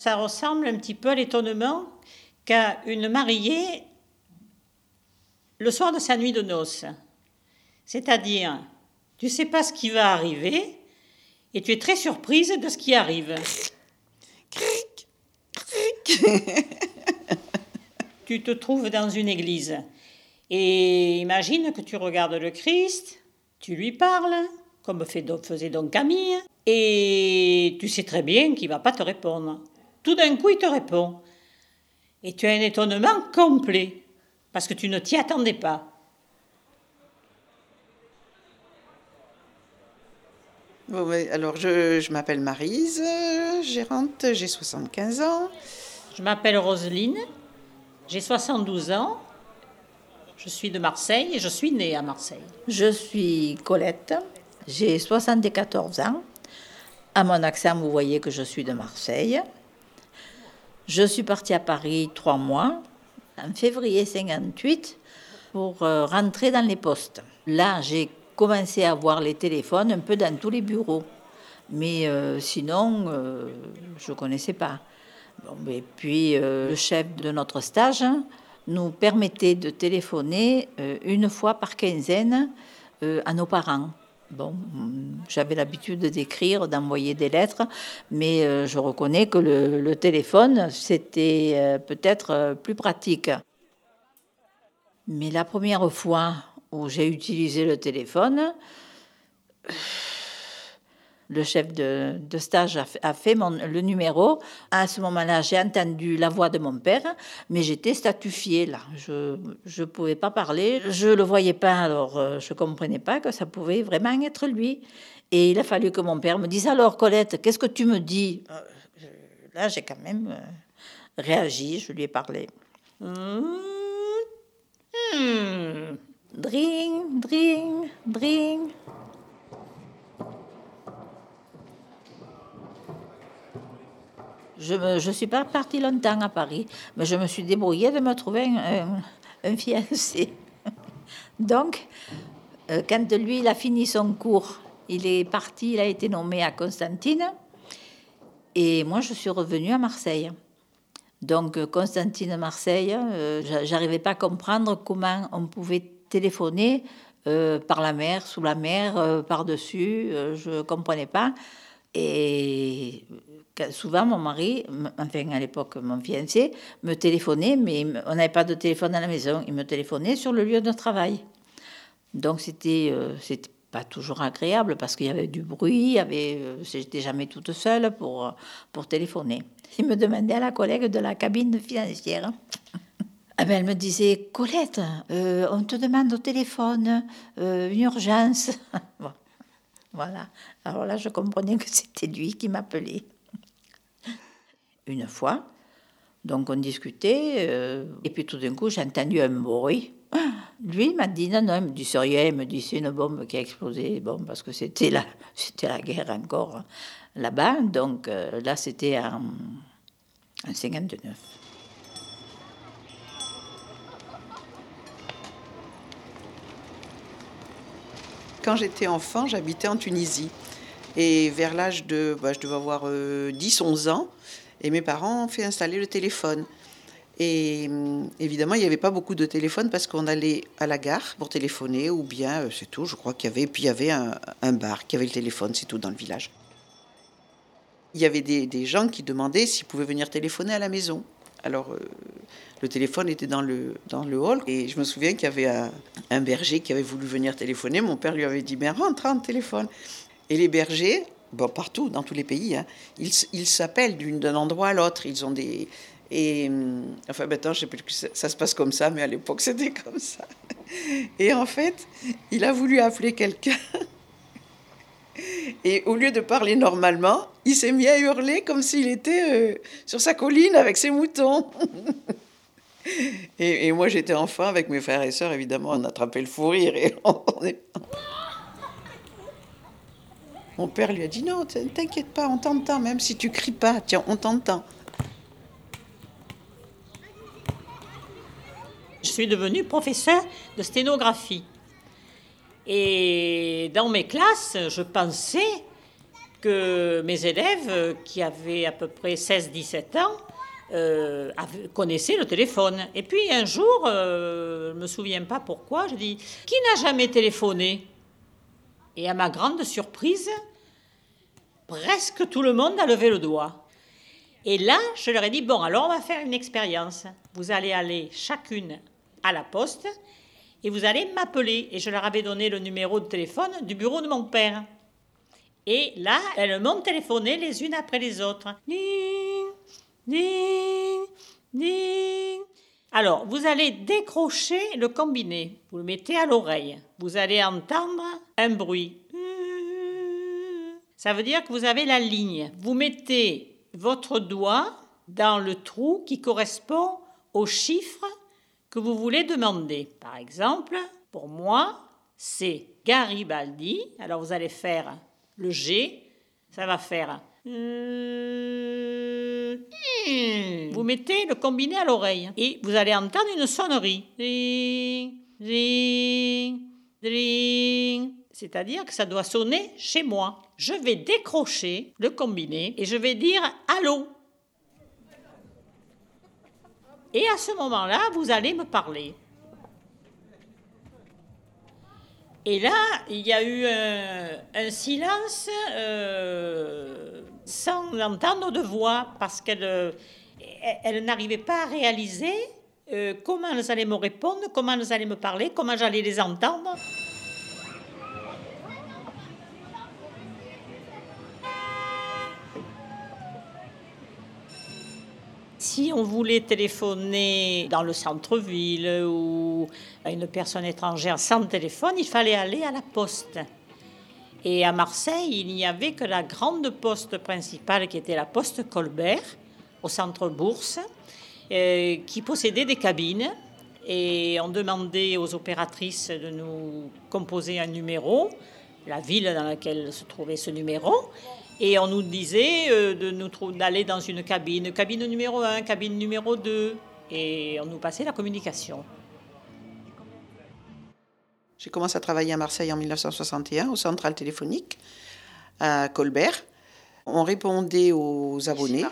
Ça ressemble un petit peu à l'étonnement qu'a une mariée le soir de sa nuit de noces. C'est-à-dire, tu ne sais pas ce qui va arriver et tu es très surprise de ce qui arrive. tu te trouves dans une église et imagine que tu regardes le Christ, tu lui parles, comme faisait donc Camille, et tu sais très bien qu'il ne va pas te répondre. Tout d'un coup, il te répond. Et tu as un étonnement complet, parce que tu ne t'y attendais pas. alors, je, je m'appelle Marise, gérante, j'ai 75 ans. Je m'appelle Roselyne, j'ai 72 ans. Je suis de Marseille et je suis née à Marseille. Je suis Colette, j'ai 74 ans. À mon accent, vous voyez que je suis de Marseille. Je suis partie à Paris trois mois, en février 58, pour euh, rentrer dans les postes. Là, j'ai commencé à voir les téléphones un peu dans tous les bureaux. Mais euh, sinon, euh, je ne connaissais pas. et puis, le chef de notre stage nous permettait de téléphoner une fois par quinzaine à nos parents. Bon, j'avais l'habitude d'écrire, d'envoyer des lettres, mais euh, je reconnais que le, téléphone, c'était euh, peut-être euh, plus pratique. Mais la première fois où j'ai utilisé le téléphone, le chef de, stage a fait, le numéro. À ce moment-là, j'ai entendu la voix de mon père, mais j'étais statufiée là. Je ne pouvais pas parler, je le voyais pas, alors euh, je comprenais pas que ça pouvait vraiment être lui. Et il a fallu que mon père me dise Alors, Colette, qu'est-ce que tu me dis? Euh, Là, j'ai quand même euh, réagi, je lui ai parlé. Mmh. Dring, dring, dring. Je ne suis pas partie longtemps à Paris, mais je me suis débrouillée de me trouver un, fiancé. Donc, euh, quand lui, a fini son cours, il est parti, il a été nommé à Constantine. Et moi, je suis revenue à Marseille. Donc, Constantine, Marseille, euh, j'arrivais pas à comprendre comment on pouvait téléphoner euh, par la mer, sous la mer, par-dessus. je ne comprenais pas. Et souvent, mon mari, enfin à l'époque, mon fiancé, me téléphonait, mais on n'avait pas de téléphone à la maison. Il me téléphonait sur le lieu de travail. Donc, c'était euh, pas toujours agréable parce qu'il y avait du bruit, euh, j'étais jamais toute seule pour, pour téléphoner. Il me demandait à la collègue de la cabine financière. Ah ben, elle me disait, Colette, euh, on te demande au téléphone une urgence. Voilà. Alors là, je comprenais que c'était lui qui m'appelait. Une fois, donc on discutait, euh, et puis tout d'un coup, j'ai entendu un bruit. Lui m'a dit non, non, il me dit rien, il me dit c'est une bombe qui a explosé, bon, parce que c'était la, c'était la guerre encore là-bas, donc euh, là c'était en, en 59. Quand j'étais enfant, j'habitais en Tunisie. Et vers l'âge de, bah, je devais avoir 10-11 euh, ans, et mes parents ont fait installer le téléphone. Et hum, évidemment, il n'y avait pas beaucoup de téléphones parce qu'on allait à la gare pour téléphoner, ou bien, euh, c'est tout, je crois qu'il y avait. Puis il y avait un, bar qui avait le téléphone, c'est tout, dans le village. Il y avait des, des gens qui demandaient s'ils pouvaient venir téléphoner à la maison. Alors, euh, le téléphone était dans le, dans le hall. Et je me souviens qu'il y avait un, berger qui avait voulu venir téléphoner. Mon père lui avait dit, mais rentre, rentre, téléphone. Et les bergers, bon, partout, dans tous les pays, hein, ils, s'appellent d'un endroit à l'autre. Ils ont des... Et hum, enfin, maintenant, je sais plus que ça, se passe comme ça, mais à l'époque, c'était comme ça. Et en fait, il a voulu appeler quelqu'un. Et au lieu de parler normalement, il s'est mis à hurler comme s'il était euh, sur sa colline avec ses moutons. Et, moi, j'étais enfant avec mes frères et sœurs, évidemment, on attrapait le fou rire. Et Mon père lui a dit Non, t'inquiète pas, on t'entend, même si tu cries pas, tiens, on t'entend. Je suis devenue professeur de sténographie. Et dans mes classes, je pensais que mes élèves, qui avaient à peu près 16-17 ans, euh, connaissaient le téléphone. Et puis un jour, euh, je ne me souviens pas pourquoi, je dis Qui n'a jamais téléphoné? Et à ma grande surprise, presque tout le monde a levé le doigt. Et là, je leur ai dit Bon, alors on va faire une expérience. Vous allez aller chacune à la poste et vous allez m'appeler. Et je leur avais donné le numéro de téléphone du bureau de mon père. Et là, elles m'ont téléphoné les unes après les autres. Alors, vous allez décrocher le combiné. Vous le mettez à l'oreille. Vous allez entendre un bruit. Ça veut dire que vous avez la ligne. Vous mettez votre doigt dans le trou qui correspond au chiffre que vous voulez demander. Par exemple, pour moi, c'est Garibaldi. Alors vous allez faire le G, ça va faire. Euh, Vous mettez le combiné à l'oreille et vous allez entendre une sonnerie. C'est-à-dire que ça doit sonner chez moi. Je vais décrocher le combiné et je vais dire allô. Et à ce moment-là, vous allez me parler. Et là, il y a eu un, silence euh, sans entendre de voix parce qu'elle euh, elle n'arrivait pas à réaliser euh, comment elles allaient me répondre, comment elles allaient me parler, comment j'allais les entendre. Si on voulait téléphoner dans le centre-ville ou à une personne étrangère sans téléphone, il fallait aller à la poste. Et à Marseille, il n'y avait que la grande poste principale qui était la poste Colbert, au centre Bourse, euh, qui possédait des cabines. Et on demandait aux opératrices de nous composer un numéro, la ville dans laquelle se trouvait ce numéro. Et on nous disait euh, de nous d'aller dans une cabine, cabine numéro 1, cabine numéro 2. Et on nous passait la communication. J'ai commencé à travailler à Marseille en 1961 au central téléphonique à Colbert. On répondait aux abonnés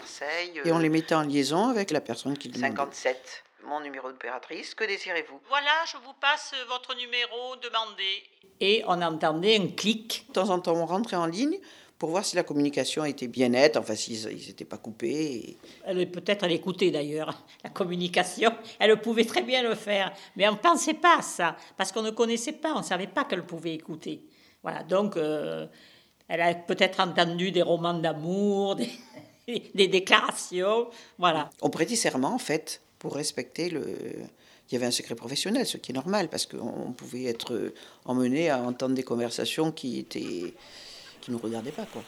et on les mettait en liaison avec la personne qui demandait. 57, mon numéro d'opératrice, que désirez-vous? Voilà, je vous passe votre numéro demandé. Et on entendait un clic. De temps en temps, on rentrait en ligne pour voir si la communication était bien nette, enfin s'ils n'étaient pas coupés. et- Elle peut-être elle écoutait d'ailleurs la communication. Elle pouvait très bien le faire, mais on ne pensait pas à ça parce qu'on ne connaissait pas, on ne savait pas qu'elle pouvait écouter. Voilà, donc euh, elle a peut-être entendu des romans d'amour, des, des déclarations, voilà. On prêtait serment, en fait, pour respecter le... Il y avait un secret professionnel, ce qui est normal, parce qu'on pouvait être emmené à entendre des conversations qui étaient... qui nous regardaient pas, quoi.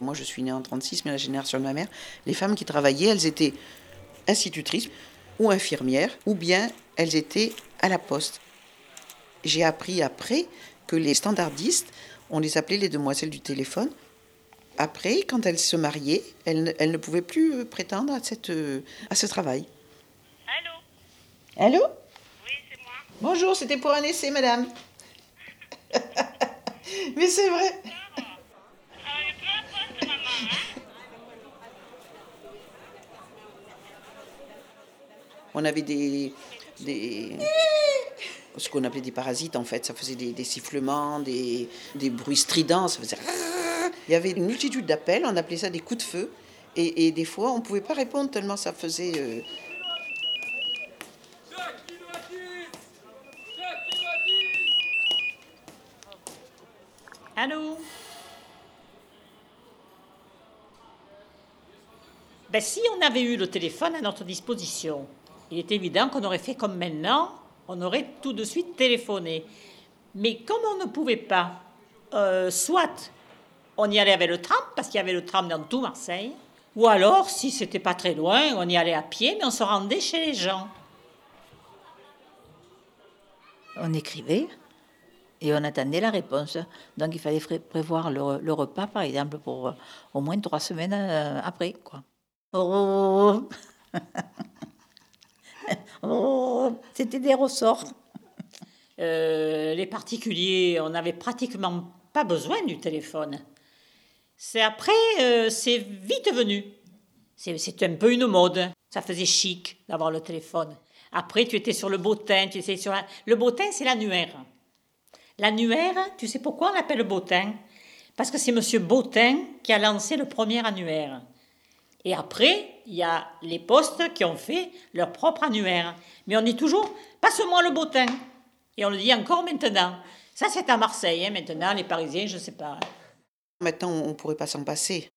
Moi, je suis née en 36, mais la génération de ma mère, les femmes qui travaillaient, elles étaient institutrices ou infirmières, ou bien elles étaient à la poste. J'ai appris après que les standardistes, on les appelait les demoiselles du téléphone, après, quand elle se mariait, elle, ne- elle ne pouvait plus euh, prétendre à, cette, euh, à ce travail. Allô? Allô? Oui, c'est moi. Bonjour, c'était pour un essai, madame. Mais c'est vrai. On avait des, des ce qu'on appelait des parasites en fait. Ça faisait des, des sifflements, des, des bruits stridents. Ça faisait. Il y avait une multitude d'appels. On appelait ça des coups de feu. Et, des fois, on ne pouvait pas répondre tellement ça faisait. euh, Allô ben, Si on avait eu le téléphone à notre disposition, il est évident qu'on aurait fait comme maintenant, on aurait tout de suite téléphoné. Mais comme on ne pouvait pas, euh, soit on y allait avec le tram, parce qu'il y avait le tram dans tout Marseille, ou alors, si c'était pas très loin, on y allait à pied, mais on se rendait chez les gens. On écrivait et on attendait la réponse. Donc il fallait prévoir le, le repas, par exemple, pour euh, au moins trois semaines euh, après. Quoi. Oh. Oh. C'était des ressorts. euh, les particuliers, on n'avait pratiquement pas besoin du téléphone. C'est après, euh, c'est vite venu. C'est un peu une mode. Ça faisait chic d'avoir le téléphone. Après, tu étais sur le bottin, tu étais sur Le bottin, c'est l'annuaire. L'annuaire, tu sais pourquoi on l'appelle bottin? Parce que c'est Monsieur Bottin qui a lancé le premier annuaire. Et après, il y a les postes qui ont fait leur propre annuaire. Mais on dit toujours, passe-moi le bottin. Et on le dit encore maintenant. Ça, c'est à Marseille, hein, maintenant, les Parisiens, je ne sais pas. Maintenant, on ne pourrait pas s'en passer.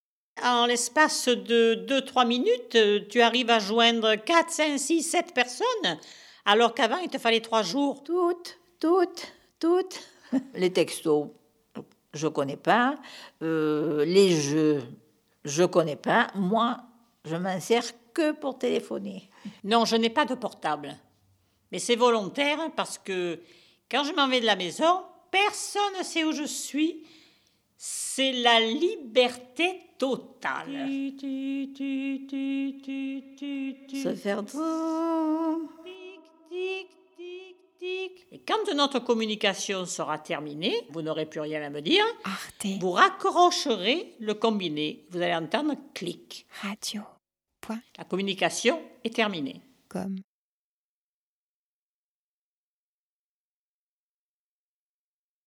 En l'espace de 2-3 minutes, euh, tu arrives à joindre 4, 5, 6, 7 personnes, alors qu'avant, il te fallait 3 jours. Toutes, toutes, toutes. Les textos, je connais pas. Euh, les jeux, je connais pas. Moi, je m'en sers que pour téléphoner. Non, je n'ai pas de portable. Mais c'est volontaire parce que quand je m'en vais de la maison, personne ne sait où je suis. C'est la liberté totale. Se faire Et quand notre communication sera terminée, vous n'aurez plus rien à me dire, Arte vous raccrocherez le combiné. Vous allez entendre clic. Radio. La communication est terminée. Comme